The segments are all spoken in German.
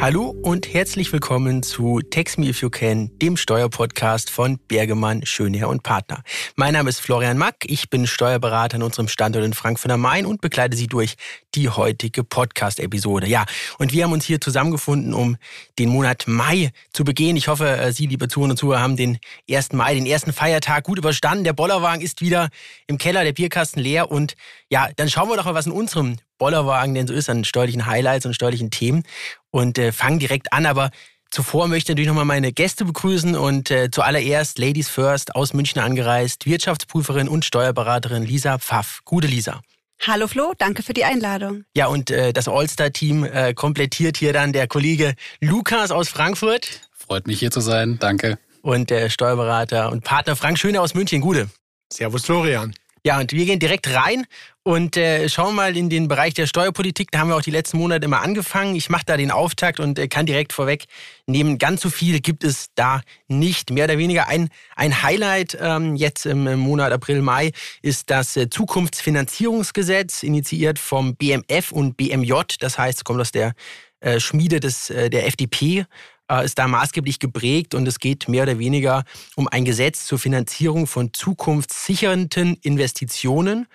Hallo und herzlich willkommen zu Text Me If You Can, dem Steuerpodcast von Bergemann, Schönherr und Partner. Mein Name ist Florian Mack, ich bin Steuerberater an unserem Standort in Frankfurt am Main und begleite Sie durch die heutige Podcast-Episode. Ja, und wir haben uns hier zusammengefunden, um den Monat Mai zu begehen. Ich hoffe, äh, Sie, liebe Zuhörer und Zuhörer, haben den 1. Mai, den ersten Feiertag gut überstanden. Der Bollerwagen ist wieder im Keller, der Bierkasten leer und ja, dann schauen wir doch mal, was in unserem Bollerwagen denn so ist an steuerlichen Highlights und steuerlichen Themen und äh, fangen direkt an. Aber zuvor möchte ich natürlich nochmal meine Gäste begrüßen und äh, zuallererst Ladies First aus München angereist, Wirtschaftsprüferin und Steuerberaterin Lisa Pfaff. Gute Lisa. Hallo Flo, danke für die Einladung. Ja, und äh, das All-Star-Team äh, komplettiert hier dann der Kollege Lukas aus Frankfurt. Freut mich hier zu sein, danke. Und der Steuerberater und Partner Frank Schöne aus München. Gute. Servus Florian. Ja, und wir gehen direkt rein und äh, schauen mal in den Bereich der Steuerpolitik. Da haben wir auch die letzten Monate immer angefangen. Ich mache da den Auftakt und äh, kann direkt vorweg nehmen, ganz so viel gibt es da nicht. Mehr oder weniger ein, ein Highlight ähm, jetzt im, im, Monat April, Mai ist das äh, Zukunftsfinanzierungsgesetz, initiiert vom BMF und BMJ. Das heißt, kommt aus der äh, Schmiede des, äh, der FDP äh, ist da maßgeblich geprägt und es geht mehr oder weniger um ein Gesetz zur Finanzierung von zukunftssichernden Investitionen.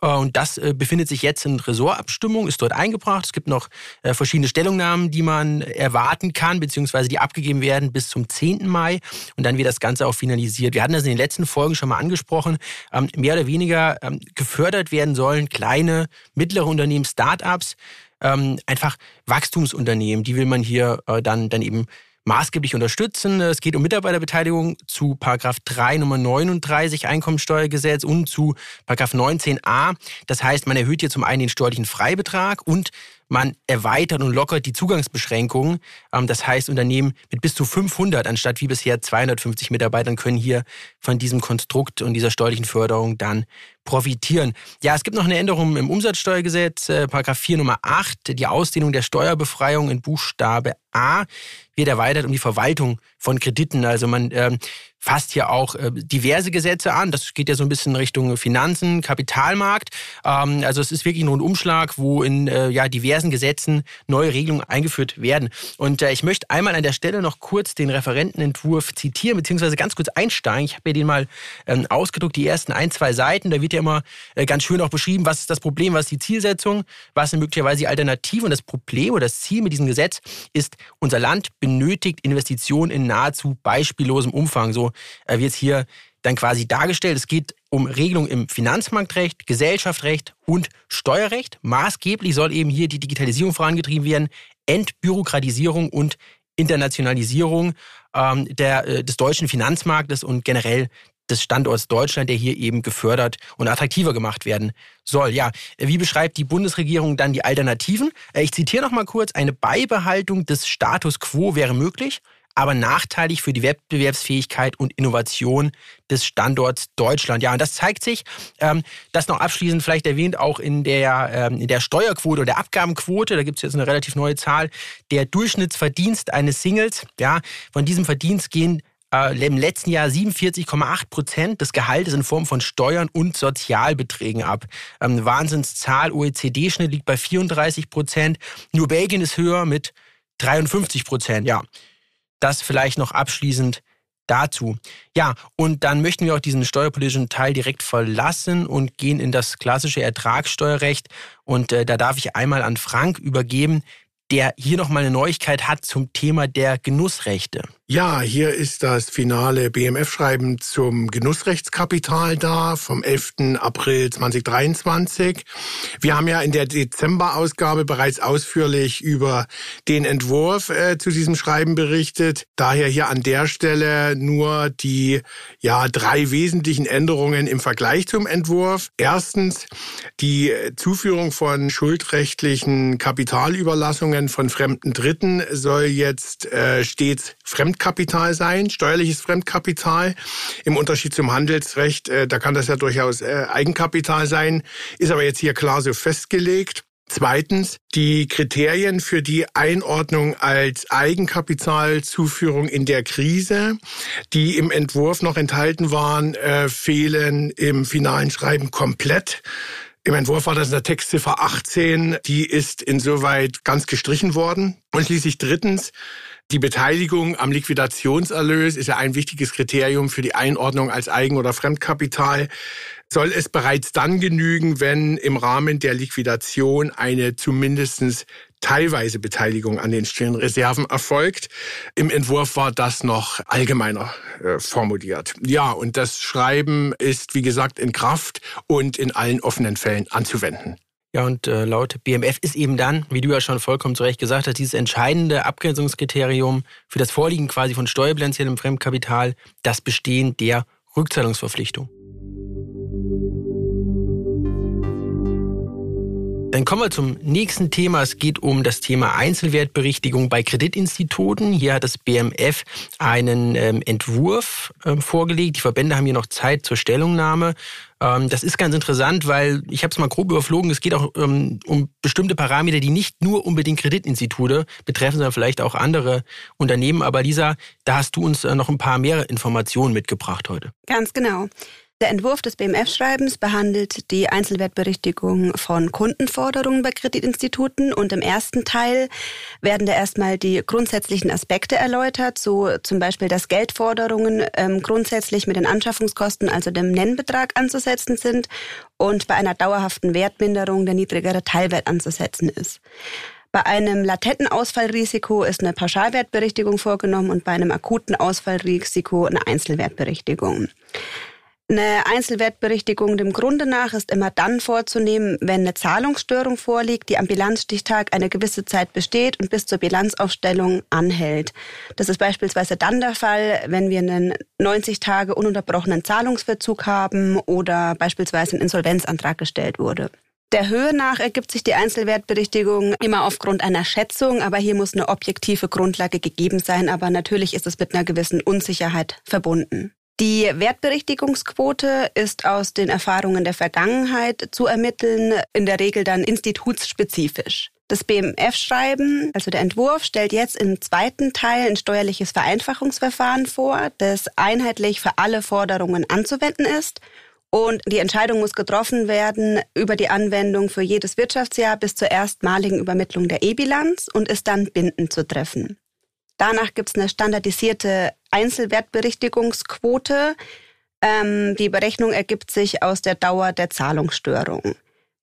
Äh, und das äh, befindet sich jetzt in Ressortabstimmung, ist dort eingebracht. Es gibt noch verschiedene Stellungnahmen, die man erwarten kann, beziehungsweise die abgegeben werden bis zum 10. Mai. Und dann wird das Ganze auch finalisiert. Wir hatten das in den letzten Folgen schon mal angesprochen. Ähm, mehr oder weniger ähm, gefördert werden sollen kleine, mittlere Unternehmen, Start-ups, ähm, einfach Wachstumsunternehmen, die will man hier äh, dann, dann eben maßgeblich unterstützen. Es geht um Mitarbeiterbeteiligung zu Paragraph 3 Nummer 39 Einkommensteuergesetz und zu Paragraph 19a. Das heißt, man erhöht hier zum einen den steuerlichen Freibetrag und man erweitert und lockert die Zugangsbeschränkungen. Ähm, das heißt, Unternehmen mit bis zu 500 anstatt wie bisher 250 Mitarbeitern können hier von diesem Konstrukt und dieser steuerlichen Förderung dann profitieren. Ja, es gibt noch eine Änderung im Umsatzsteuergesetz, äh, Paragraph 4 Nummer 8, die Ausdehnung der Steuerbefreiung in Buchstabe A wird erweitert um die Verwaltung von Krediten. Also man ähm, fasst hier auch äh, diverse Gesetze an. Das geht ja so ein bisschen Richtung Finanzen, Kapitalmarkt. Ähm, also es ist wirklich nur ein Umschlag, wo in äh, ja, diversen Gesetzen neue Regelungen eingeführt werden. Und äh, ich möchte einmal an der Stelle noch kurz den Referentenentwurf zitieren, beziehungsweise ganz kurz einsteigen. Ich habe mir den mal ähm, ausgedruckt, die ersten ein, zwei Seiten. Da wird ja immer ganz schön auch beschrieben, was ist das Problem, was ist die Zielsetzung, was sind möglicherweise die Alternativen. Und das Problem oder das Ziel mit diesem Gesetz ist, unser Land benötigt Investitionen in nahezu beispiellosem Umfang. So äh, wird es hier dann quasi dargestellt. Es geht um Regelungen im Finanzmarktrecht, Gesellschaftsrecht und Steuerrecht. Maßgeblich soll eben hier die Digitalisierung vorangetrieben werden, Entbürokratisierung und Internationalisierung ähm, der, äh, des deutschen Finanzmarktes und generell des Standorts Deutschland, der hier eben gefördert und attraktiver gemacht werden soll. Ja, wie beschreibt die Bundesregierung dann die Alternativen? Äh, ich zitiere noch mal kurz: Eine Beibehaltung des Status quo wäre möglich aber nachteilig für die Wettbewerbsfähigkeit und Innovation des Standorts Deutschland. Ja, und das zeigt sich, ähm, das noch abschließend vielleicht erwähnt, auch in der, ähm, in der Steuerquote oder der Abgabenquote, da gibt es jetzt eine relativ neue Zahl, der Durchschnittsverdienst eines Singles, ja, von diesem Verdienst gehen äh, im letzten Jahr 47,8 Prozent des Gehaltes in Form von Steuern und Sozialbeträgen ab. Ähm, Wahnsinnszahl, OECD-Schnitt liegt bei 34 Prozent. Nur Belgien ist höher mit 53 Prozent. Ja, das vielleicht noch abschließend dazu. Ja, und dann möchten wir auch diesen steuerpolitischen Teil direkt verlassen und gehen in das klassische Ertragssteuerrecht. Und äh, da darf ich einmal an Frank übergeben, der hier nochmal eine Neuigkeit hat zum Thema der Genussrechte. Ja, hier ist das finale BMF-Schreiben zum Genussrechtskapital da vom 11. April 2023. Wir haben ja in der Dezember-Ausgabe bereits ausführlich über den Entwurf äh, zu diesem Schreiben berichtet. Daher hier an der Stelle nur die ja drei wesentlichen Änderungen im Vergleich zum Entwurf. Erstens die Zuführung von schuldrechtlichen Kapitalüberlassungen von fremden Dritten soll jetzt äh, stets fremd Fremdkapital sein, steuerliches Fremdkapital. Im Unterschied zum Handelsrecht, äh, da kann das ja durchaus äh, Eigenkapital sein, ist aber jetzt hier klar so festgelegt. Zweitens, die Kriterien für die Einordnung als Eigenkapitalzuführung in der Krise, die im Entwurf noch enthalten waren, äh, fehlen im finalen Schreiben komplett. Im Entwurf war das in der Textziffer 18. Die ist insoweit ganz gestrichen worden. Und schließlich drittens, die Beteiligung am Liquidationserlös ist ja ein wichtiges Kriterium für die Einordnung als Eigen- oder Fremdkapital. Soll es bereits dann genügen, wenn im Rahmen der Liquidation eine zumindestens teilweise Beteiligung an den stillen Reserven erfolgt. Im Entwurf war das noch allgemeiner äh, formuliert. Ja, und das Schreiben ist, wie gesagt, in Kraft und in allen offenen Fällen anzuwenden. Ja, und äh, laut BMF ist eben dann, wie du ja schon vollkommen zu Recht gesagt hast, dieses entscheidende Abgrenzungskriterium für das Vorliegen quasi von steuerbilanziellem Fremdkapital das Bestehen der Rückzahlungsverpflichtung. Dann kommen wir zum nächsten Thema. Es geht um das Thema Einzelwertberichtigung bei Kreditinstituten. Hier hat das BMF einen ähm, Entwurf ähm, vorgelegt. Die Verbände haben hier noch Zeit zur Stellungnahme. Ähm, das ist ganz interessant, weil ich habe es mal grob überflogen. Es geht auch ähm, um bestimmte Parameter, die nicht nur unbedingt Kreditinstitute betreffen, sondern vielleicht auch andere Unternehmen. Aber Lisa, da hast du uns äh, noch ein paar mehr Informationen mitgebracht heute. Ganz genau. Der Entwurf des BMF-Schreibens behandelt die Einzelwertberichtigung von Kundenforderungen bei Kreditinstituten und im ersten Teil werden da erstmal die grundsätzlichen Aspekte erläutert, so zum Beispiel, dass Geldforderungen ähm, grundsätzlich mit den Anschaffungskosten, also dem Nennbetrag anzusetzen sind und bei einer dauerhaften Wertminderung der niedrigere Teilwert anzusetzen ist. Bei einem latenten Ausfallrisiko ist eine Pauschalwertberichtigung vorgenommen und bei einem akuten Ausfallrisiko eine Einzelwertberichtigung. Eine Einzelwertberichtigung dem Grunde nach ist immer dann vorzunehmen, wenn eine Zahlungsstörung vorliegt, die am Bilanzstichtag eine gewisse Zeit besteht und bis zur Bilanzaufstellung anhält. Das ist beispielsweise dann der Fall, wenn wir einen 90 Tage ununterbrochenen Zahlungsverzug haben oder beispielsweise ein Insolvenzantrag gestellt wurde. Der Höhe nach ergibt sich die Einzelwertberichtigung immer aufgrund einer Schätzung, aber hier muss eine objektive Grundlage gegeben sein, aber natürlich ist es mit einer gewissen Unsicherheit verbunden. Die Wertberichtigungsquote ist aus den Erfahrungen der Vergangenheit zu ermitteln, in der Regel dann institutsspezifisch. Das BMF-Schreiben, also der Entwurf, stellt jetzt im zweiten Teil ein steuerliches Vereinfachungsverfahren vor, das einheitlich für alle Forderungen anzuwenden ist. Und die Entscheidung muss getroffen werden über die Anwendung für jedes Wirtschaftsjahr bis zur erstmaligen Übermittlung der E-Bilanz und ist dann bindend zu treffen. Danach gibt es eine standardisierte Einzelwertberichtigungsquote. Ähm, die Berechnung ergibt sich aus der Dauer der Zahlungsstörung.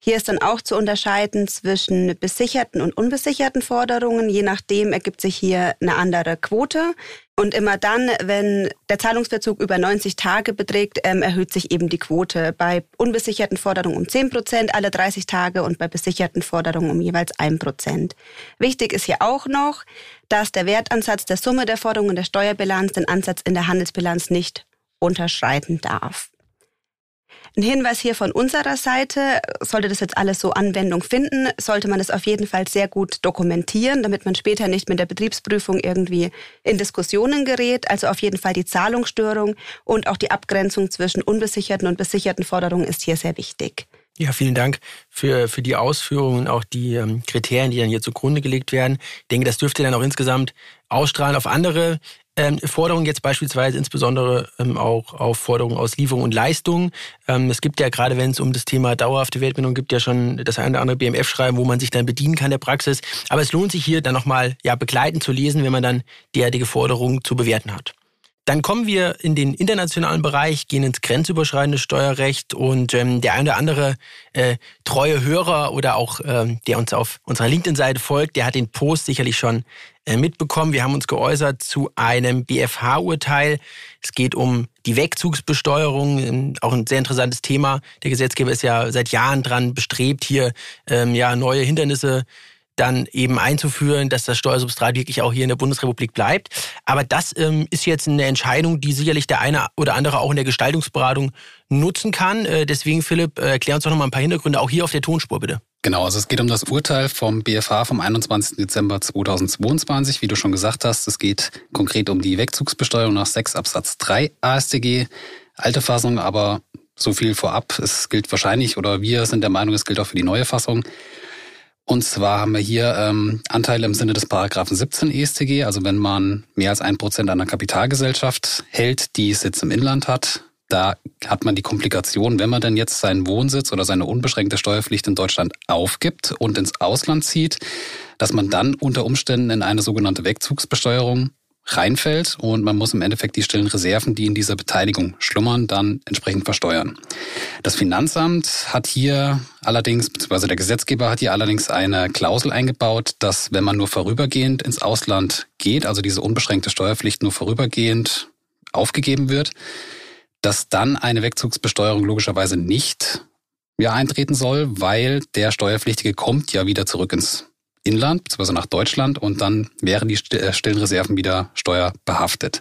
Hier ist dann auch zu unterscheiden zwischen besicherten und unbesicherten Forderungen. Je nachdem ergibt sich hier eine andere Quote. Und immer dann, wenn der Zahlungsverzug über 90 Tage beträgt, ähm, erhöht sich eben die Quote. Bei unbesicherten Forderungen um 10 Prozent alle 30 Tage und bei besicherten Forderungen um jeweils 1 Prozent. Wichtig ist hier auch noch, dass der Wertansatz der Summe der Forderungen der Steuerbilanz den Ansatz in der Handelsbilanz nicht unterschreiten darf. Ein Hinweis hier von unserer Seite, sollte das jetzt alles so Anwendung finden, sollte man es auf jeden Fall sehr gut dokumentieren, damit man später nicht mit der Betriebsprüfung irgendwie in Diskussionen gerät. Also auf jeden Fall die Zahlungsstörung und auch die Abgrenzung zwischen unbesicherten und besicherten Forderungen ist hier sehr wichtig. Ja, vielen Dank für, für die Ausführungen und auch die ähm, Kriterien, die dann hier zugrunde gelegt werden. Ich denke, das dürfte dann auch insgesamt ausstrahlen auf andere ähm, Forderungen, jetzt beispielsweise insbesondere ähm, auch auf Forderungen aus Lieferung und Leistung. Ähm, es gibt ja gerade, wenn es um das Thema dauerhafte Wertbindung gibt, ja schon das eine oder andere BMF-Schreiben, wo man sich dann bedienen kann der Praxis. Aber es lohnt sich hier dann nochmal ja, begleitend zu lesen, wenn man dann derartige Forderungen zu bewerten hat. Dann kommen wir in den internationalen Bereich, gehen ins grenzüberschreitende Steuerrecht und ähm, der eine oder andere äh, treue Hörer oder auch ähm, der uns auf unserer LinkedIn-Seite folgt, der hat den Post sicherlich schon mitbekommen. Wir haben uns geäußert zu einem BFH-Urteil. Es geht um die Wegzugsbesteuerung, ähm, auch ein sehr interessantes Thema. Der Gesetzgeber ist ja seit Jahren dran bestrebt, hier ähm, ja neue Hindernisse dann eben einzuführen, dass das Steuersubstrat wirklich auch hier in der Bundesrepublik bleibt. Aber das ähm, ist jetzt eine Entscheidung, die sicherlich der eine oder andere auch in der Gestaltungsberatung nutzen kann. Äh, deswegen, Philipp, äh, erklär uns doch noch mal ein paar Hintergründe, auch hier auf der Tonspur bitte. Genau, also es geht um das Urteil vom BFH vom 21. Dezember 2022, wie du schon gesagt hast. Es geht konkret um die Wegzugsbesteuerung nach 6 Absatz 3 AStG. Alte Fassung, aber so viel vorab. Es gilt wahrscheinlich, oder wir sind der Meinung, es gilt auch für die neue Fassung. Und zwar haben wir hier ähm, Anteile im Sinne des Paragraphen 17 EStG, also wenn man mehr als ein Prozent einer Kapitalgesellschaft hält, die Sitz im Inland hat, Da hat man die Komplikation, wenn man dann jetzt seinen Wohnsitz oder seine unbeschränkte Steuerpflicht in Deutschland aufgibt und ins Ausland zieht, dass man dann unter Umständen in eine sogenannte Wegzugsbesteuerung reinfällt und man muss im Endeffekt die stillen Reserven, die in dieser Beteiligung schlummern, dann entsprechend versteuern. Das Finanzamt hat hier allerdings, beziehungsweise der Gesetzgeber hat hier allerdings eine Klausel eingebaut, dass wenn man nur vorübergehend ins Ausland geht, also diese unbeschränkte Steuerpflicht nur vorübergehend aufgegeben wird, dass dann eine Wegzugsbesteuerung logischerweise nicht mehr eintreten soll, weil der Steuerpflichtige kommt ja wieder zurück ins Inland, beziehungsweise nach Deutschland und dann wären die äh, stillen Reserven wieder steuerbehaftet.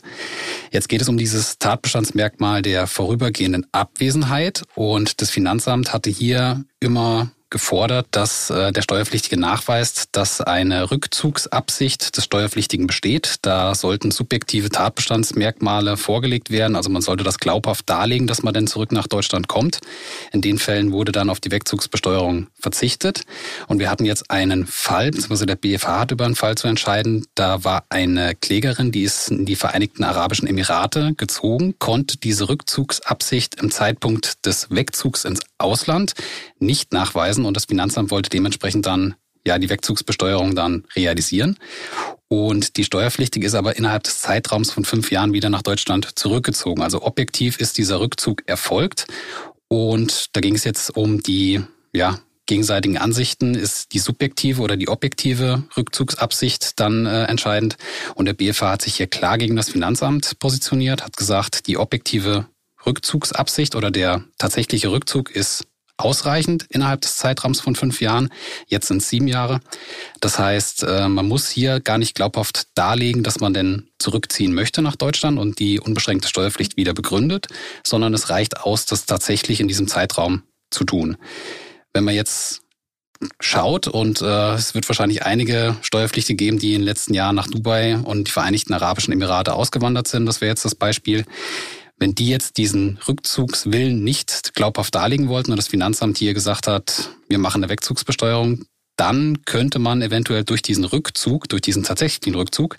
Jetzt geht es um dieses Tatbestandsmerkmal der vorübergehenden Abwesenheit und das Finanzamt hatte hier immer gefordert, dass äh, der Steuerpflichtige nachweist, dass eine Rückzugsabsicht des Steuerpflichtigen besteht. Da sollten subjektive Tatbestandsmerkmale vorgelegt werden. Also man sollte das glaubhaft darlegen, dass man denn zurück nach Deutschland kommt. In den Fällen wurde dann auf die Wegzugsbesteuerung verzichtet. Und wir hatten jetzt einen Fall, beziehungsweise der BFH hat über einen Fall zu entscheiden. Da war eine Klägerin, die ist in die Vereinigten Arabischen Emirate gezogen, konnte diese Rückzugsabsicht im Zeitpunkt des Wegzugs ins Ausland nicht nachweisen und das Finanzamt wollte dementsprechend dann ja die Wegzugsbesteuerung dann realisieren. Und die Steuerpflichtige ist aber innerhalb des Zeitraums von fünf Jahren wieder nach Deutschland zurückgezogen. Also objektiv ist dieser Rückzug erfolgt. Und da ging es jetzt um die ja, gegenseitigen Ansichten. Ist die subjektive oder die objektive Rückzugsabsicht dann äh, entscheidend? Und der BFH hat sich hier klar gegen das Finanzamt positioniert, hat gesagt, die objektive Rückzugsabsicht oder der tatsächliche Rückzug ist ausreichend innerhalb des Zeitraums von fünf Jahren. Jetzt sind es sieben Jahre. Das heißt, äh, man muss hier gar nicht glaubhaft darlegen, dass man denn zurückziehen möchte nach Deutschland und die unbeschränkte Steuerpflicht wieder begründet, sondern es reicht aus, das tatsächlich in diesem Zeitraum zu tun. Wenn man jetzt schaut und äh, es wird wahrscheinlich einige Steuerpflichtige geben, die in den letzten Jahren nach Dubai und die Vereinigten Arabischen Emirate ausgewandert sind. Das wäre jetzt das Beispiel. Wenn die jetzt diesen Rückzugswillen nicht glaubhaft darlegen wollten und das Finanzamt hier gesagt hat, wir machen eine Wegzugsbesteuerung, dann könnte man eventuell durch diesen Rückzug, durch diesen tatsächlichen Rückzug,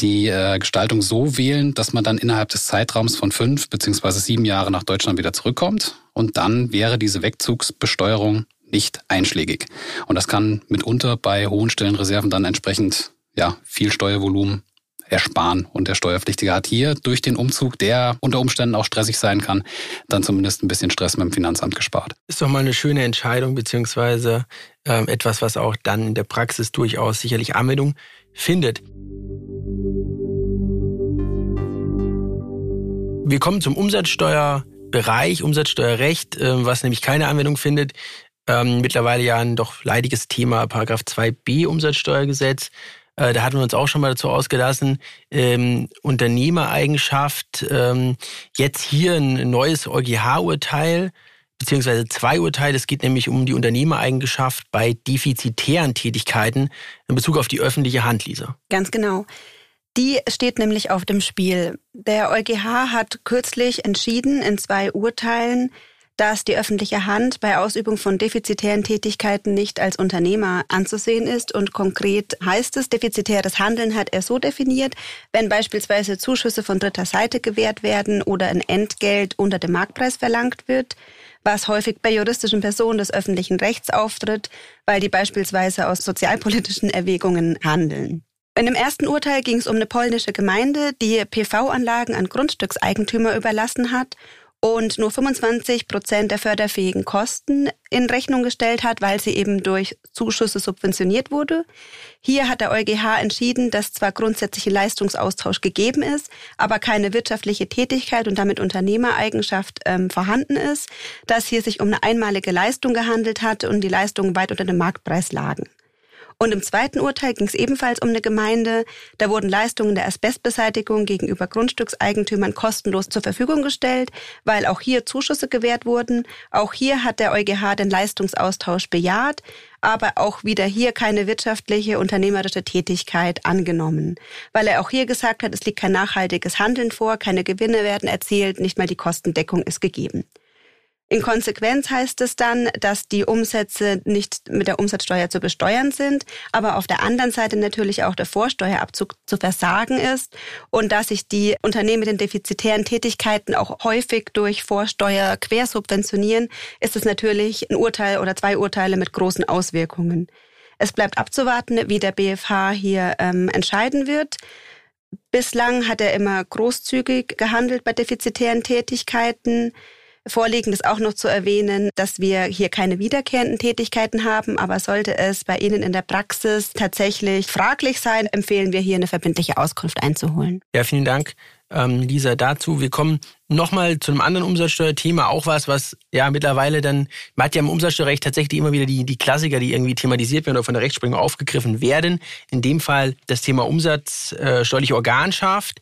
die äh, Gestaltung so wählen, dass man dann innerhalb des Zeitraums von fünf beziehungsweise sieben Jahren nach Deutschland wieder zurückkommt. Und dann wäre diese Wegzugsbesteuerung nicht einschlägig. Und das kann mitunter bei hohen Stellenreserven dann entsprechend ja, viel Steuervolumen ersparen. Und der Steuerpflichtige hat hier durch den Umzug, der unter Umständen auch stressig sein kann, dann zumindest ein bisschen Stress mit dem Finanzamt gespart. Ist doch mal eine schöne Entscheidung, beziehungsweise äh, etwas, was auch dann in der Praxis durchaus sicherlich Anwendung findet. Wir kommen zum Umsatzsteuerbereich, Umsatzsteuerrecht, äh, was nämlich keine Anwendung findet. Ähm, mittlerweile ja ein doch leidiges Thema, Paragraph 2b Umsatzsteuergesetz. Äh, da hatten wir uns auch schon mal dazu ausgelassen, ähm, Unternehmereigenschaft, ähm, jetzt hier ein neues EuGH-Urteil, beziehungsweise zwei Urteile. Es geht nämlich um die Unternehmereigenschaft bei defizitären Tätigkeiten in Bezug auf die öffentliche Hand, Lisa. Ganz genau. Die steht nämlich auf dem Spiel. Der EuGH hat kürzlich entschieden in zwei Urteilen, dass die öffentliche Hand bei Ausübung von defizitären Tätigkeiten nicht als Unternehmer anzusehen ist. Und konkret heißt es, defizitäres Handeln hat er so definiert, wenn beispielsweise Zuschüsse von dritter Seite gewährt werden oder ein Entgelt unter dem Marktpreis verlangt wird, was häufig bei juristischen Personen des öffentlichen Rechts auftritt, weil die beispielsweise aus sozialpolitischen Erwägungen handeln. In dem ersten Urteil ging es um eine polnische Gemeinde, die PV-Anlagen an Grundstückseigentümer überlassen hat und nur 25 Prozent der förderfähigen Kosten in Rechnung gestellt hat, weil sie eben durch Zuschüsse subventioniert wurde. Hier hat der EuGH entschieden, dass zwar grundsätzlich ein Leistungsaustausch gegeben ist, aber keine wirtschaftliche Tätigkeit und damit Unternehmereigenschaft ähm, vorhanden ist, dass hier sich um eine einmalige Leistung gehandelt hat und die Leistungen weit unter dem Marktpreis lagen. Und im zweiten Urteil ging es ebenfalls um eine Gemeinde. Da wurden Leistungen der Asbestbeseitigung gegenüber Grundstückseigentümern kostenlos zur Verfügung gestellt, weil auch hier Zuschüsse gewährt wurden. Auch hier hat der EuGH den Leistungsaustausch bejaht, aber auch wieder hier keine wirtschaftliche, unternehmerische Tätigkeit angenommen, weil er auch hier gesagt hat, es liegt kein nachhaltiges Handeln vor, keine Gewinne werden erzielt, nicht mal die Kostendeckung ist gegeben. In Konsequenz heißt es dann, dass die Umsätze nicht mit der Umsatzsteuer zu besteuern sind, aber auf der anderen Seite natürlich auch der Vorsteuerabzug zu versagen ist und dass sich die Unternehmen mit den defizitären Tätigkeiten auch häufig durch Vorsteuer quersubventionieren, ist es natürlich ein Urteil oder zwei Urteile mit großen Auswirkungen. Es bleibt abzuwarten, wie der BFH hier ähm, entscheiden wird. Bislang hat er immer großzügig gehandelt bei defizitären Tätigkeiten. Vorliegend ist auch noch zu erwähnen, dass wir hier keine wiederkehrenden Tätigkeiten haben, aber sollte es bei Ihnen in der Praxis tatsächlich fraglich sein, empfehlen wir hier eine verbindliche Auskunft einzuholen. Ja, vielen Dank, ähm, Lisa, dazu. Wir kommen nochmal zu einem anderen Umsatzsteuerthema, auch was, was ja mittlerweile dann, man hat ja im Umsatzsteuerrecht tatsächlich immer wieder die, die Klassiker, die irgendwie thematisiert werden oder von der Rechtsprechung aufgegriffen werden. In dem Fall das Thema umsatzsteuerliche Organschaft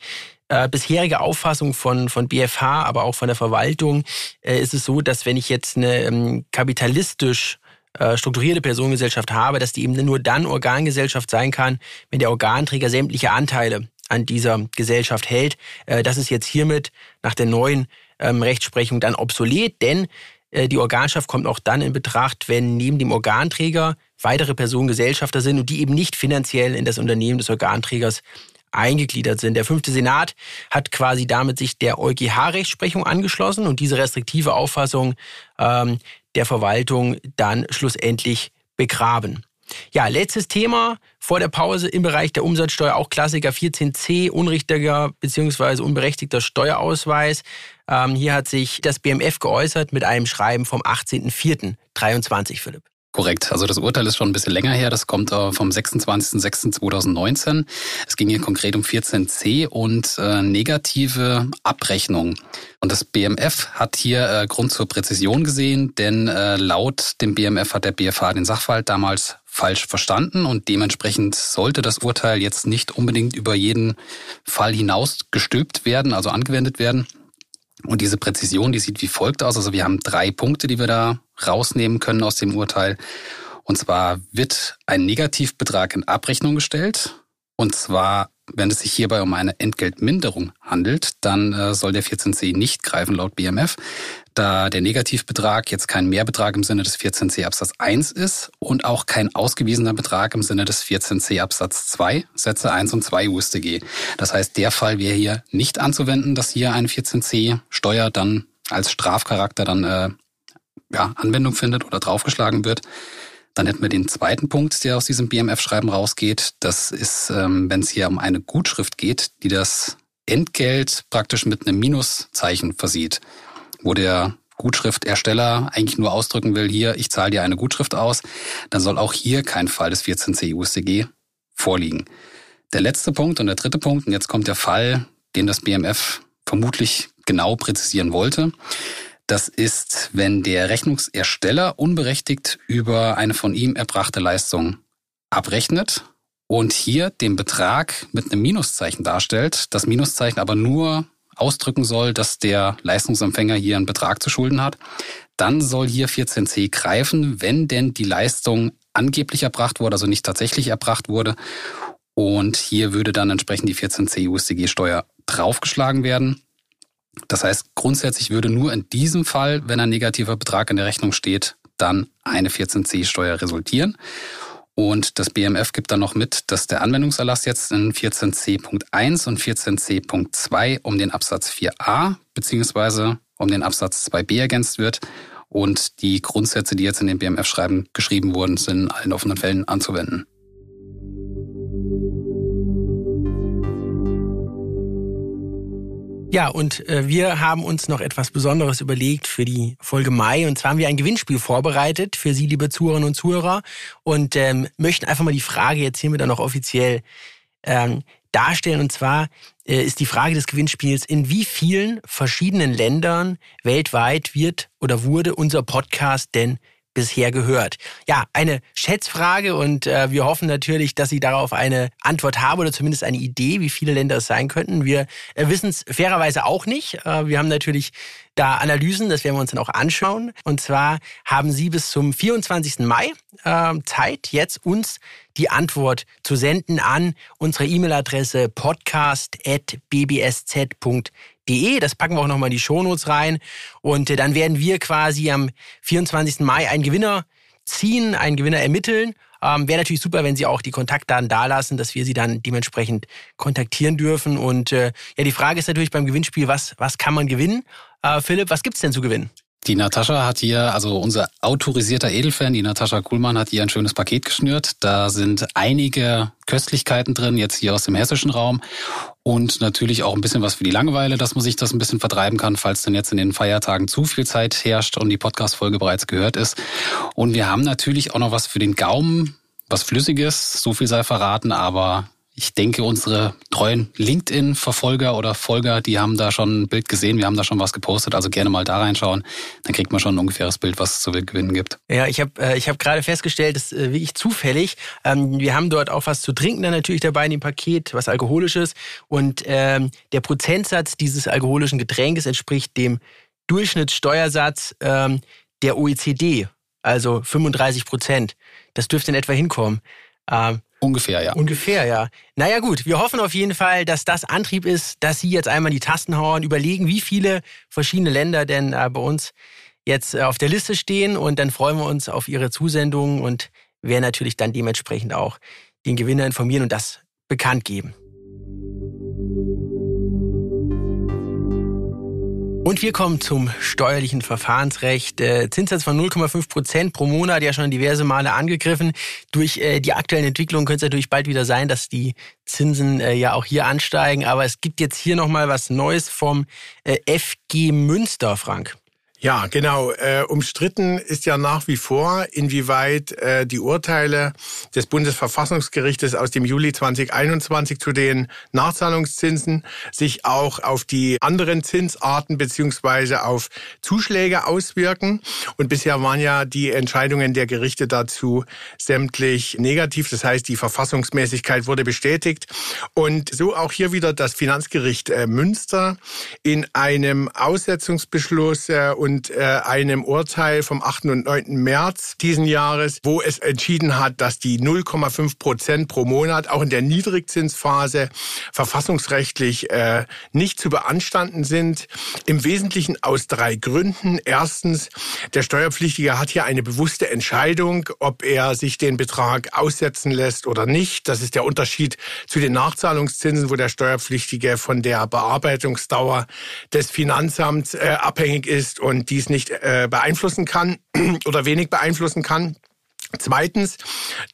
äh, bisherige Auffassung von, von BFH, aber auch von der Verwaltung äh, ist es so, dass wenn ich jetzt eine ähm, kapitalistisch äh, strukturierte Personengesellschaft habe, dass die eben nur dann Organgesellschaft sein kann, wenn der Organträger sämtliche Anteile an dieser Gesellschaft hält. Äh, das ist jetzt hiermit nach der neuen ähm, Rechtsprechung dann obsolet, denn äh, die Organschaft kommt auch dann in Betracht, wenn neben dem Organträger weitere Personen Gesellschafter sind und die eben nicht finanziell in das Unternehmen des Organträgers eingegliedert sind. Der fünfte Senat hat quasi damit sich der EuGH-Rechtsprechung angeschlossen und diese restriktive Auffassung ähm, der Verwaltung dann schlussendlich begraben. Ja, letztes Thema vor der Pause im Bereich der Umsatzsteuer, auch Klassiker 14c, unrichtiger bzw. unberechtigter Steuerausweis. Ähm, hier hat sich das BMF geäußert mit einem Schreiben vom 18.04.23, Philipp. Korrekt. Also das Urteil ist schon ein bisschen länger her. Das kommt äh, vom 26.06.2019. Es ging hier konkret um 14c und äh, negative Abrechnung. Und das BMF hat hier äh, Grund zur Präzision gesehen, denn äh, laut dem BMF hat der BFH den Sachverhalt damals falsch verstanden und dementsprechend sollte das Urteil jetzt nicht unbedingt über jeden Fall hinaus gestülpt werden, also angewendet werden. Und diese Präzision, die sieht wie folgt aus. Also wir haben drei Punkte, die wir da rausnehmen können aus dem Urteil. Und zwar wird ein Negativbetrag in Abrechnung gestellt. Und zwar, wenn es sich hierbei um eine Entgeltminderung handelt, dann äh, soll der 14c nicht greifen laut BMF, da der Negativbetrag jetzt kein Mehrbetrag im Sinne des 14c Absatz 1 ist und auch kein ausgewiesener Betrag im Sinne des 14c Absatz 2 Sätze 1 und 2 UStG. Das heißt, der Fall wäre hier nicht anzuwenden, dass hier eine 14c Steuer dann als Strafcharakter dann äh, ja, Anwendung findet oder draufgeschlagen wird. Dann hätten wir den zweiten Punkt, der aus diesem BMF-Schreiben rausgeht. Das ist, ähm, wenn es hier um eine Gutschrift geht, die das Entgelt praktisch mit einem Minuszeichen versieht, wo der Gutschriftersteller eigentlich nur ausdrücken will, hier, ich zahle dir eine Gutschrift aus, dann soll auch hier kein Fall des 14c USDG vorliegen. Der letzte Punkt und der dritte Punkt, und jetzt kommt der Fall, den das BMF vermutlich genau präzisieren wollte. Das ist, wenn der Rechnungsersteller unberechtigt über eine von ihm erbrachte Leistung abrechnet und hier den Betrag mit einem Minuszeichen darstellt, das Minuszeichen aber nur ausdrücken soll, dass der Leistungsempfänger hier einen Betrag zu schulden hat, dann soll hier 14c greifen, wenn denn die Leistung angeblich erbracht wurde, also nicht tatsächlich erbracht wurde. Und hier würde dann entsprechend die 14c USDG-Steuer draufgeschlagen werden. Das heißt, grundsätzlich würde nur in diesem Fall, wenn ein negativer Betrag in der Rechnung steht, dann eine 14c-Steuer resultieren. Und das BMF gibt dann noch mit, dass der Anwendungserlass jetzt in 14c.1 und 14c.2 um den Absatz 4a beziehungsweise um den Absatz 2b ergänzt wird. Und die Grundsätze, die jetzt in dem BMF-Schreiben geschrieben wurden, sind in allen offenen Fällen anzuwenden. Ja, und äh, wir haben uns noch etwas Besonderes überlegt für die Folge Mai. Und zwar haben wir ein Gewinnspiel vorbereitet für Sie, liebe Zuhörerinnen und Zuhörer. Und ähm, möchten einfach mal die Frage jetzt hiermit dann noch offiziell ähm, darstellen. Und zwar äh, ist die Frage des Gewinnspiels, in wie vielen verschiedenen Ländern weltweit wird oder wurde unser Podcast denn bisher gehört? Ja, eine Schätzfrage und äh, wir hoffen natürlich, dass Sie darauf eine Antwort haben oder zumindest eine Idee, wie viele Länder es sein könnten. Wir äh, wissen es fairerweise auch nicht. Äh, wir haben natürlich da Analysen, das werden wir uns dann auch anschauen. Und zwar haben Sie bis zum 24. Mai äh, Zeit, jetzt uns die Antwort zu senden an unsere E-Mail-Adresse podcast.bbsz.de De. Das packen wir auch nochmal in die Shownotes rein. Und äh, dann werden wir quasi am 24. Mai einen Gewinner ziehen, einen Gewinner ermitteln. Ähm, Wäre natürlich super, wenn Sie auch die Kontaktdaten dalassen, dass wir Sie dann dementsprechend kontaktieren dürfen. Und äh, ja, die Frage ist natürlich beim Gewinnspiel, was, was kann man gewinnen? Äh, Philipp, was gibt's denn zu gewinnen? Die Natascha hat hier, also unser autorisierter Edelfan, die Natascha Kuhlmann hat hier ein schönes Paket geschnürt. Da sind einige Köstlichkeiten drin, jetzt hier aus dem hessischen Raum. Und natürlich auch ein bisschen was für die Langeweile, dass man sich das ein bisschen vertreiben kann, falls denn jetzt in den Feiertagen zu viel Zeit herrscht und die Podcast-Folge bereits gehört ist. Und wir haben natürlich auch noch was für den Gaumen, was Flüssiges, so viel sei verraten, aber ich denke, unsere treuen LinkedIn-Verfolger oder Folger, die haben da schon ein Bild gesehen, wir haben da schon was gepostet, also gerne mal da reinschauen. Dann kriegt man schon ein ungefähres Bild, was es zu gewinnen gibt. Ja, ich habe äh, hab gerade festgestellt, das ist äh, wirklich zufällig. Ähm, wir haben dort auch was zu trinken dann natürlich dabei in dem Paket, was alkoholisches. Und ähm, der Prozentsatz dieses alkoholischen Getränkes entspricht dem Durchschnittssteuersatz ähm, der OECD, also 35 Prozent. Das dürfte in etwa hinkommen. Ähm, Ungefähr, ja. Ungefähr, ja. Naja gut, wir hoffen auf jeden Fall, dass das Antrieb ist, dass Sie jetzt einmal die Tasten hauen, überlegen, wie viele verschiedene Länder denn äh, bei uns jetzt äh, auf der Liste stehen und dann freuen wir uns auf Ihre Zusendungen und werden natürlich dann dementsprechend auch den Gewinner informieren und das bekannt geben. Und wir kommen zum steuerlichen Verfahrensrecht. Äh, Zinssatz von 0,5 Prozent pro Monat, ja schon diverse Male angegriffen. Durch äh, die aktuellen Entwicklungen könnte es natürlich bald wieder sein, dass die Zinsen äh, ja auch hier ansteigen. Aber es gibt jetzt hier nochmal was Neues vom FG Münster, Frank. Ja, genau. Äh, umstritten ist ja nach wie vor, inwieweit äh, die Urteile des Bundesverfassungsgerichtes aus dem Juli 2021 zu den Nachzahlungszinsen sich auch auf die anderen Zinsarten beziehungsweise auf Zuschläge auswirken. Und bisher waren ja die Entscheidungen der Gerichte dazu sämtlich negativ. Das heißt, die Verfassungsmäßigkeit wurde bestätigt. Und so auch hier wieder das Finanzgericht äh, Münster in einem Aussetzungsbeschluss äh, und äh, einem Urteil vom 8. und 9. März diesen Jahres, wo es entschieden hat, dass die 0,5 Prozent pro Monat auch in der Niedrigzinsphase verfassungsrechtlich äh, nicht zu beanstanden sind. Im Wesentlichen aus drei Gründen. Erstens, der Steuerpflichtige hat hier eine bewusste Entscheidung, ob er sich den Betrag aussetzen lässt oder nicht. Das ist der Unterschied zu den Nachzahlungszinsen, wo der Steuerpflichtige von der Bearbeitungsdauer des Finanzamts äh, abhängig ist und und dies nicht äh, beeinflussen kann oder wenig beeinflussen kann. Zweitens,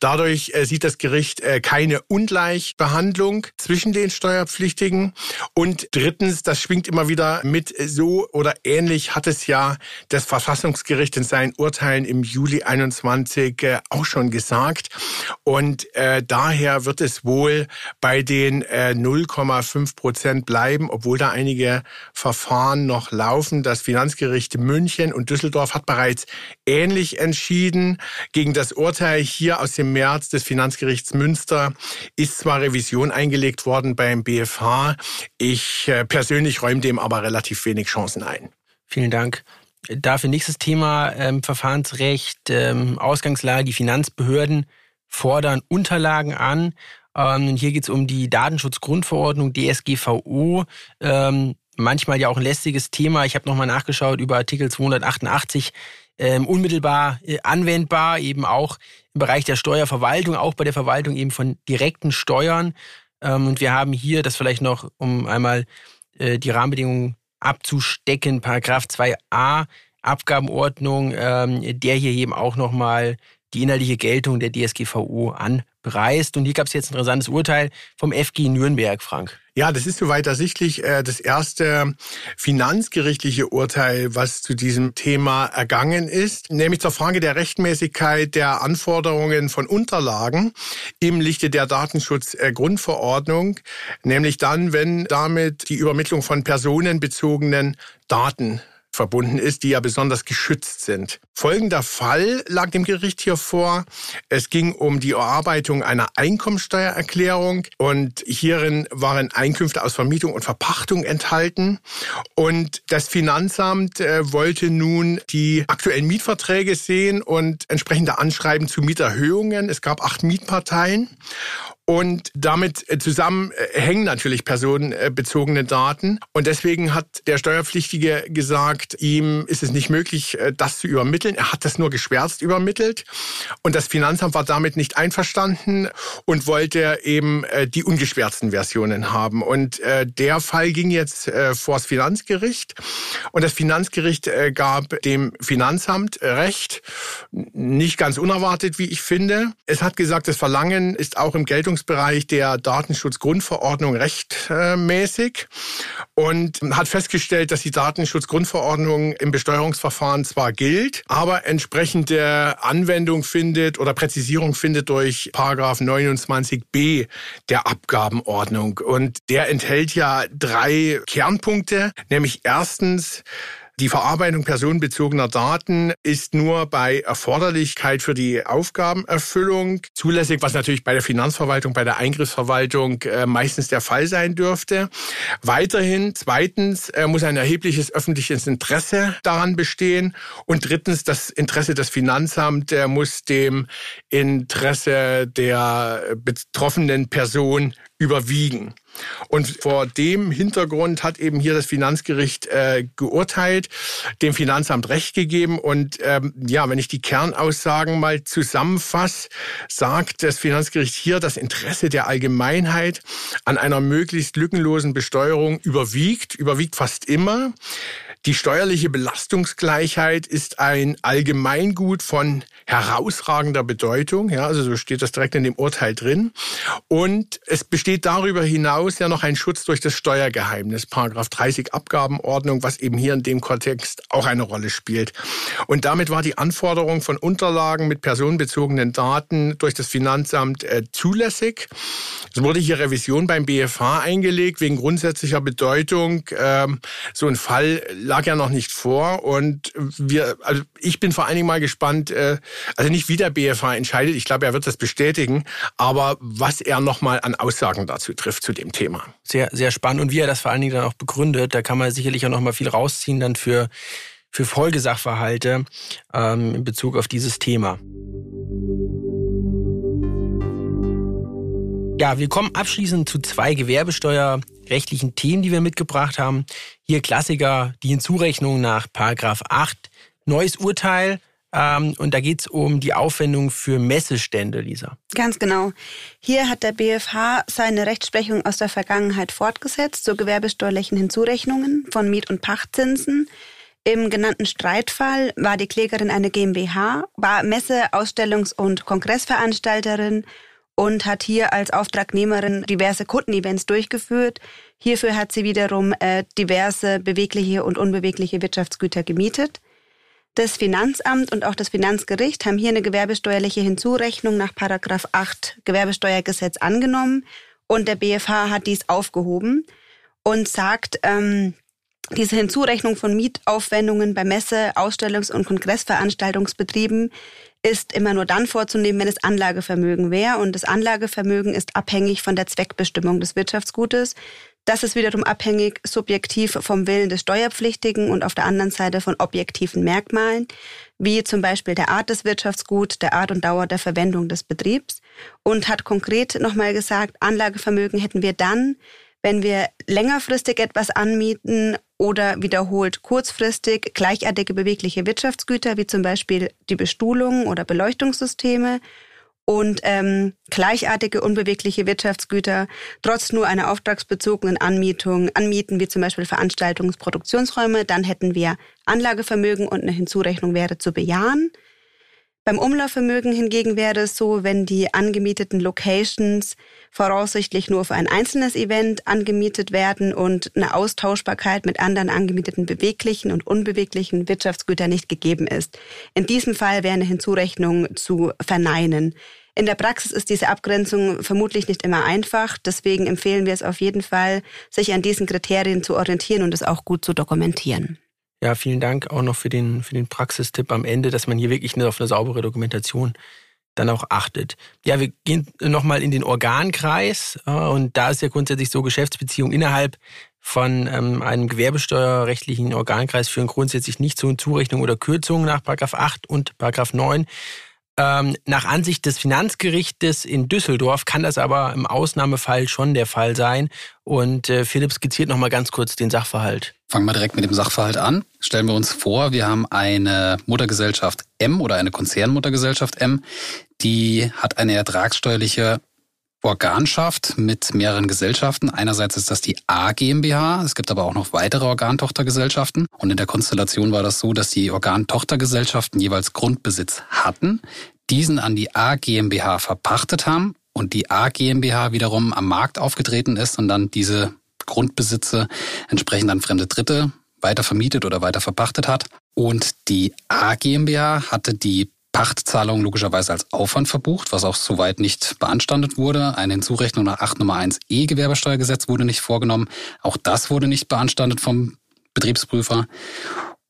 dadurch äh, sieht das Gericht äh, keine Ungleichbehandlung zwischen den Steuerpflichtigen. Und drittens, das schwingt immer wieder mit, so oder ähnlich hat es ja das Verfassungsgericht in seinen Urteilen im Juli 21 äh, auch schon gesagt. Und äh, daher wird es wohl bei den äh, 0,5 Prozent bleiben, obwohl da einige Verfahren noch laufen. Das Finanzgericht München und Düsseldorf hat bereits ähnlich entschieden gegen das das Urteil hier aus dem März des Finanzgerichts Münster ist zwar Revision eingelegt worden beim BFH, ich äh, persönlich räume dem aber relativ wenig Chancen ein. Vielen Dank. Dafür nächstes Thema ähm, Verfahrensrecht, ähm, Ausgangslage, die Finanzbehörden fordern Unterlagen an. Ähm, hier geht es um die Datenschutzgrundverordnung DSGVO. Ähm, manchmal ja auch ein lästiges Thema. Ich habe nochmal nachgeschaut über Artikel 288 ähm, unmittelbar äh, anwendbar, eben auch im Bereich der Steuerverwaltung, auch bei der Verwaltung eben von direkten Steuern. Ähm, und wir haben hier das vielleicht noch, um einmal äh, die Rahmenbedingungen abzustecken, Paragraph 2a Abgabenordnung, ähm, der hier eben auch nochmal die innerliche Geltung der DSGVO anpreist. Und hier gab es jetzt ein interessantes Urteil vom FG Nürnberg, Frank. Ja, das ist soweit ersichtlich äh, das erste finanzgerichtliche Urteil, was zu diesem Thema ergangen ist, nämlich zur Frage der Rechtmäßigkeit der Anforderungen von Unterlagen im Lichte der Datenschutzgrundverordnung, nämlich dann, wenn damit die Übermittlung von personenbezogenen Daten verbunden ist, die ja besonders geschützt sind. Folgender Fall lag dem Gericht hier vor. Es ging um die Erarbeitung einer Einkommensteuererklärung und hierin waren Einkünfte aus Vermietung und Verpachtung enthalten. Und das Finanzamt äh, wollte nun die aktuellen Mietverträge sehen und entsprechende Anschreiben zu Mieterhöhungen. Es gab acht Mietparteien. Und damit äh, zusammen äh, hängen natürlich personenbezogene Daten. Und deswegen hat der Steuerpflichtige gesagt, ihm ist es nicht möglich, äh, das zu übermitteln. Er hat das nur geschwärzt übermittelt. Und das Finanzamt war damit nicht einverstanden und wollte eben die ungeschwärzten Versionen haben. Und der Fall ging jetzt vor das Finanzgericht. Und das Finanzgericht gab dem Finanzamt Recht. Nicht ganz unerwartet, wie ich finde. Es hat gesagt, das Verlangen ist auch im Geltungs Anwendungsbereich der Datenschutzgrundverordnung rechtmäßig und hat festgestellt, dass die Datenschutzgrundverordnung im Besteuerungsverfahren zwar gilt, aber entsprechende Anwendung findet oder Präzisierung findet durch Paragraph 29b der Abgabenordnung. Und der enthält ja drei Kernpunkte, nämlich erstens, die Verarbeitung personenbezogener Daten ist nur bei Erforderlichkeit für die Aufgabenerfüllung zulässig, was natürlich bei der Finanzverwaltung, bei der Eingriffsverwaltung äh, meistens der Fall sein dürfte. Weiterhin, zweitens, äh, muss ein erhebliches öffentliches Interesse daran bestehen. Und drittens, das Interesse des Finanzamts muss dem Interesse der betroffenen Person überwiegen. Und vor dem Hintergrund hat eben hier das Finanzgericht äh, geurteilt, dem Finanzamt Recht gegeben. Und ähm, ja, wenn ich die Kernaussagen mal zusammenfasse, sagt das Finanzgericht hier, das Interesse der Allgemeinheit an einer möglichst lückenlosen Besteuerung überwiegt, überwiegt fast immer. Die steuerliche Belastungsgleichheit ist ein Allgemeingut von herausragender Bedeutung. Ja, also so steht das direkt in dem Urteil drin. Und es besteht darüber hinaus ja noch ein Schutz durch das Steuergeheimnis, Paragraph 30 Abgabenordnung, was eben hier in dem Kontext auch eine Rolle spielt. Und damit war die Anforderung von Unterlagen mit personenbezogenen Daten durch das Finanzamt äh, zulässig. Es wurde hier Revision beim BFH eingelegt wegen grundsätzlicher Bedeutung. Ähm, so ein Fall lag ja noch nicht vor und wir, also ich bin vor allen Dingen mal gespannt, äh, also nicht wie der BFH entscheidet, ich glaube, er wird das bestätigen, aber was er nochmal an Aussagen dazu trifft zu dem Thema. Sehr, sehr spannend und wie er das vor allen Dingen dann auch begründet, da kann man sicherlich auch nochmal viel rausziehen dann für, für Folgesachverhalte ähm, in Bezug auf dieses Thema. Ja, wir kommen abschließend zu zwei gewerbesteuerrechtlichen Themen, die wir mitgebracht haben. Hier Klassiker, die Hinzurechnung nach Paragraph 8. Neues Urteil. Ähm, und da geht es um die Aufwendung für Messestände, Lisa. Ganz genau. Hier hat der BFH seine Rechtsprechung aus der Vergangenheit fortgesetzt zu gewerbesteuerlichen Hinzurechnungen von Miet- und Pachtzinsen. Im genannten Streitfall war die Klägerin eine GmbH, war Messe-, Ausstellungs- und Kongressveranstalterin und hat hier als Auftragnehmerin diverse Kundenevents durchgeführt. Hierfür hat sie wiederum äh, diverse bewegliche und unbewegliche Wirtschaftsgüter gemietet. Das Finanzamt und auch das Finanzgericht haben hier eine gewerbesteuerliche Hinzurechnung nach Paragraph 8 Gewerbesteuergesetz angenommen und der BFH hat dies aufgehoben und sagt, ähm, diese Hinzurechnung von Mietaufwendungen bei Messe-, Ausstellungs- und Kongressveranstaltungsbetrieben ist immer nur dann vorzunehmen, wenn es Anlagevermögen wäre. Und das Anlagevermögen ist abhängig von der Zweckbestimmung des Wirtschaftsgutes. Das ist wiederum abhängig subjektiv vom Willen des Steuerpflichtigen und auf der anderen Seite von objektiven Merkmalen, wie zum Beispiel der Art des Wirtschaftsguts, der Art und Dauer der Verwendung des Betriebs. Und hat konkret nochmal gesagt, Anlagevermögen hätten wir dann, wenn wir längerfristig etwas anmieten oder wiederholt kurzfristig gleichartige bewegliche Wirtschaftsgüter wie zum Beispiel die Bestuhlung oder Beleuchtungssysteme und ähm, gleichartige unbewegliche Wirtschaftsgüter trotz nur einer auftragsbezogenen Anmietung anmieten, wie zum Beispiel Veranstaltungsproduktionsräume, dann hätten wir Anlagevermögen und eine Hinzurechnung wäre zu bejahen. Beim Umlaufvermögen hingegen wäre es so, wenn die angemieteten Locations voraussichtlich nur für ein einzelnes Event angemietet werden und eine Austauschbarkeit mit anderen angemieteten beweglichen und unbeweglichen Wirtschaftsgütern nicht gegeben ist. In diesem Fall wäre eine Hinzurechnung zu verneinen. In der Praxis ist diese Abgrenzung vermutlich nicht immer einfach. Deswegen empfehlen wir es auf jeden Fall, sich an diesen Kriterien zu orientieren und es auch gut zu dokumentieren. Ja, vielen Dank auch noch für den, für den Praxistipp am Ende, dass man hier wirklich auf eine saubere Dokumentation dann auch achtet. Ja, wir gehen nochmal in den Organkreis und da ist ja grundsätzlich so, Geschäftsbeziehungen innerhalb von ähm, einem gewerbesteuerrechtlichen Organkreis führen grundsätzlich nicht zu Zurechnung oder Kürzung nach Paragraph 8 und Paragraph 9. Ähm, nach Ansicht des Finanzgerichtes in Düsseldorf kann das aber im Ausnahmefall schon der Fall sein. Und äh, Philipp skizziert nochmal ganz kurz den Sachverhalt. Fangen wir direkt mit dem Sachverhalt an. Stellen wir uns vor, wir haben eine Muttergesellschaft M oder eine Konzernmuttergesellschaft M, die hat eine ertragssteuerliche Organschaft mit mehreren Gesellschaften. Einerseits ist das die A GmbH, es gibt aber auch noch weitere Organtochtergesellschaften. Und in der Konstellation war das so, dass die Organtochtergesellschaften jeweils Grundbesitz hatten, diesen an die A GmbH verpachtet haben und die A GmbH wiederum am Markt aufgetreten ist und dann diese Grundbesitze entsprechend an fremde Dritte weiter vermietet oder weiter verpachtet hat. Und die A GmbH hatte die Pachtzahlung logischerweise als Aufwand verbucht, was auch soweit nicht beanstandet wurde. Eine Hinzurechnung nach 8 Nummer 1 E Gewerbesteuergesetz wurde nicht vorgenommen. Auch das wurde nicht beanstandet vom Betriebsprüfer.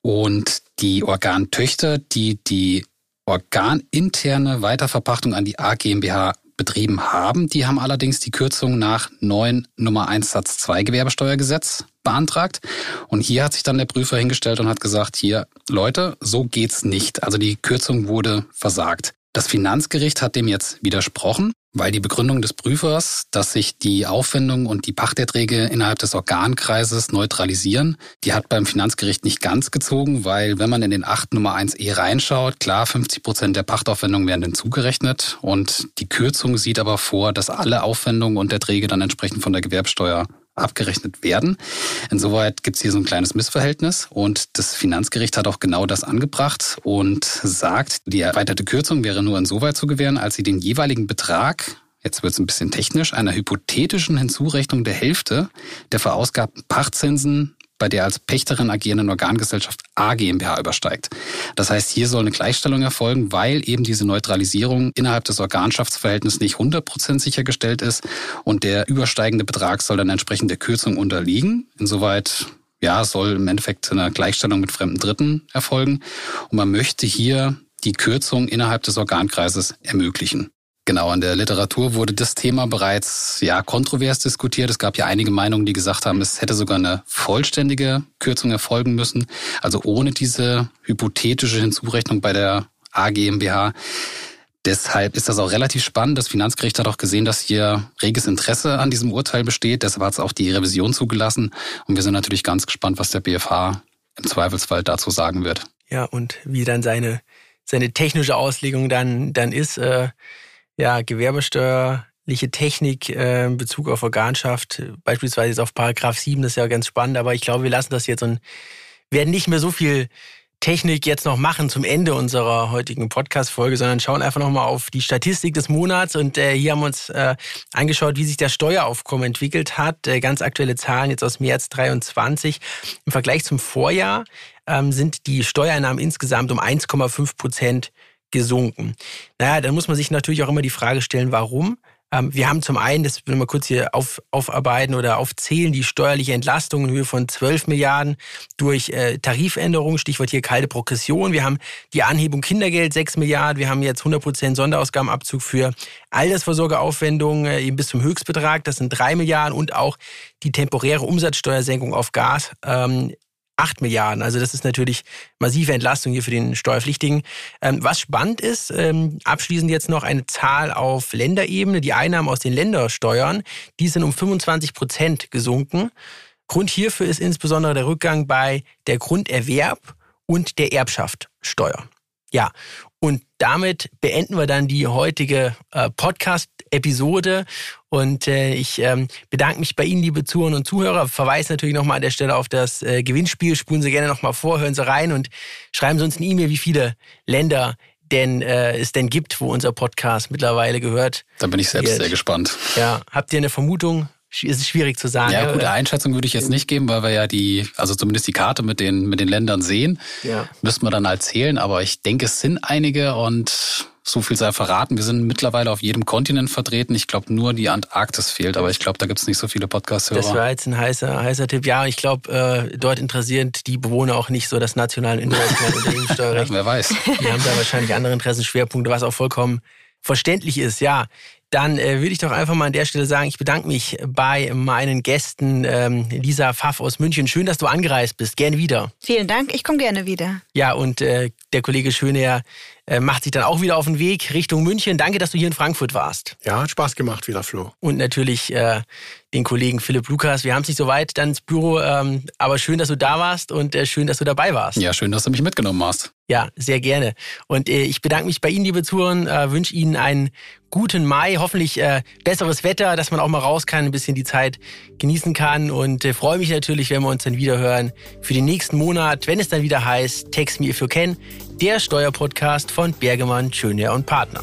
Und die Organtöchter, die die organinterne Weiterverpachtung an die A GmbH betrieben haben. Die haben allerdings die Kürzung nach 9 Nummer 1 Satz 2 Gewerbesteuergesetz beantragt. Und hier hat sich dann der Prüfer hingestellt und hat gesagt, hier, Leute, so geht's nicht. Also die Kürzung wurde versagt. Das Finanzgericht hat dem jetzt widersprochen weil die Begründung des Prüfers, dass sich die Aufwendungen und die Pachterträge innerhalb des Organkreises neutralisieren, die hat beim Finanzgericht nicht ganz gezogen, weil wenn man in den 8 Nummer 1e reinschaut, klar, 50 Prozent der Pachtaufwendungen werden hinzugerechnet und die Kürzung sieht aber vor, dass alle Aufwendungen und Erträge dann entsprechend von der Gewerbsteuer abgerechnet werden. Insoweit gibt es hier so ein kleines Missverhältnis und das Finanzgericht hat auch genau das angebracht und sagt, die erweiterte Kürzung wäre nur insoweit zu gewähren, als sie den jeweiligen Betrag jetzt wird es ein bisschen technisch, einer hypothetischen Hinzurechnung der Hälfte der verausgabten Pachtzinsen bei der als Pächterin agierenden Organgesellschaft A GmbH übersteigt. Das heißt, hier soll eine Gleichstellung erfolgen, weil eben diese Neutralisierung innerhalb des Organschaftsverhältnisses nicht 100% sichergestellt ist und der übersteigende Betrag soll dann entsprechend der Kürzung unterliegen. Insoweit ja, soll im Endeffekt eine Gleichstellung mit fremden Dritten erfolgen und man möchte hier die Kürzung innerhalb des Organkreises ermöglichen. Genau, in der Literatur wurde das Thema bereits ja kontrovers diskutiert. Es gab ja einige Meinungen, die gesagt haben, es hätte sogar eine vollständige Kürzung erfolgen müssen, also ohne diese hypothetische Hinzurechnung bei der AGMBH. Deshalb ist das auch relativ spannend. Das Finanzgericht hat auch gesehen, dass hier reges Interesse an diesem Urteil besteht. Deshalb hat es auch die Revision zugelassen. Und wir sind natürlich ganz gespannt, was der BFH im Zweifelsfall dazu sagen wird. Ja, und wie dann seine, seine technische Auslegung dann, dann ist. Äh ja, gewerbesteuerliche Technik äh, in Bezug auf Organschaft, beispielsweise jetzt auf Paragraph 7, das ist ja ganz spannend, aber ich glaube, wir lassen das jetzt und werden nicht mehr so viel Technik jetzt noch machen zum Ende unserer heutigen Podcast-Folge, sondern schauen einfach nochmal auf die Statistik des Monats. Und äh, hier haben wir uns äh, angeschaut, wie sich der Steueraufkommen entwickelt hat. Äh, ganz aktuelle Zahlen jetzt aus März 23. Im Vergleich zum Vorjahr ähm, sind die Steuereinnahmen insgesamt um 1,5 Prozent gesunken. Naja, dann muss man sich natürlich auch immer die Frage stellen, warum? Ähm, wir haben zum einen, das will ich mal kurz hier auf, aufarbeiten oder aufzählen, die steuerliche Entlastung in Höhe von 12 Milliarden durch äh, Tarifänderungen, Stichwort hier kalte Progression. Wir haben die Anhebung Kindergeld 6 Milliarden. Wir haben jetzt 100 Prozent Sonderausgabenabzug für Altersvorsorgeaufwendungen äh, eben bis zum Höchstbetrag. Das sind 3 Milliarden und auch die temporäre Umsatzsteuersenkung auf Gas ähm, 8 Milliarden. Also das ist natürlich massive Entlastung hier für den Steuerpflichtigen. Ähm, was spannend ist, ähm, abschließend jetzt noch eine Zahl auf Länderebene. Die Einnahmen aus den Ländersteuern, die sind um 25 Prozent gesunken. Grund hierfür ist insbesondere der Rückgang bei der Grunderwerb und der Erbschaftssteuer. Ja, und damit beenden wir dann die heutige äh, Podcast-Episode. Und äh, ich ähm, bedanke mich bei Ihnen, liebe Zuhörer und Zuhörer. Verweise natürlich nochmal an der Stelle auf das äh, Gewinnspiel. Spulen Sie gerne nochmal vor, hören Sie rein und schreiben Sie uns eine E-Mail, wie viele Länder denn äh, es denn gibt, wo unser Podcast mittlerweile gehört. Da bin ich selbst wird. sehr gespannt. Ja, habt ihr eine Vermutung? ist es schwierig zu sagen. Ja, gute Einschätzung würde ich jetzt nicht geben, weil wir ja die, also zumindest die Karte mit den, mit den Ländern sehen. Ja. Müssten wir dann halt zählen, aber ich denke, es sind einige und so viel sei verraten. Wir sind mittlerweile auf jedem Kontinent vertreten. Ich glaube, nur die Antarktis fehlt, aber ich glaube, da gibt es nicht so viele Podcast-Hörer. Das war jetzt ein heißer, heißer Tipp. Ja, ich glaube, äh, dort interessieren die Bewohner auch nicht so das nationale internationale Unternehmenssteuerrecht. ja, wer weiß. Die haben da wahrscheinlich andere Interessenschwerpunkte, was auch vollkommen verständlich ist. Ja, dann äh, würde ich doch einfach mal an der Stelle sagen, ich bedanke mich bei meinen Gästen, ähm, Lisa Pfaff aus München. Schön, dass du angereist bist. Gerne wieder. Vielen Dank, ich komme gerne wieder. Ja, und äh, der Kollege Schöneher äh, macht sich dann auch wieder auf den Weg Richtung München. Danke, dass du hier in Frankfurt warst. Ja, hat Spaß gemacht wieder, Flo. Und natürlich äh, den Kollegen Philipp Lukas. Wir haben es nicht so weit dann ins Büro, ähm, aber schön, dass du da warst und äh, schön, dass du dabei warst. Ja, schön, dass du mich mitgenommen hast. Ja, sehr gerne. Und äh, ich bedanke mich bei Ihnen, liebe Zuhörer, äh, wünsche Ihnen einen guten Mai, hoffentlich äh, besseres Wetter, dass man auch mal raus kann, ein bisschen die Zeit genießen kann und äh, freue mich natürlich, wenn wir uns dann wieder hören für den nächsten Monat, wenn es dann wieder heißt Text Me If You Can, der Steuerpodcast von Bergemann, Schöner und Partner.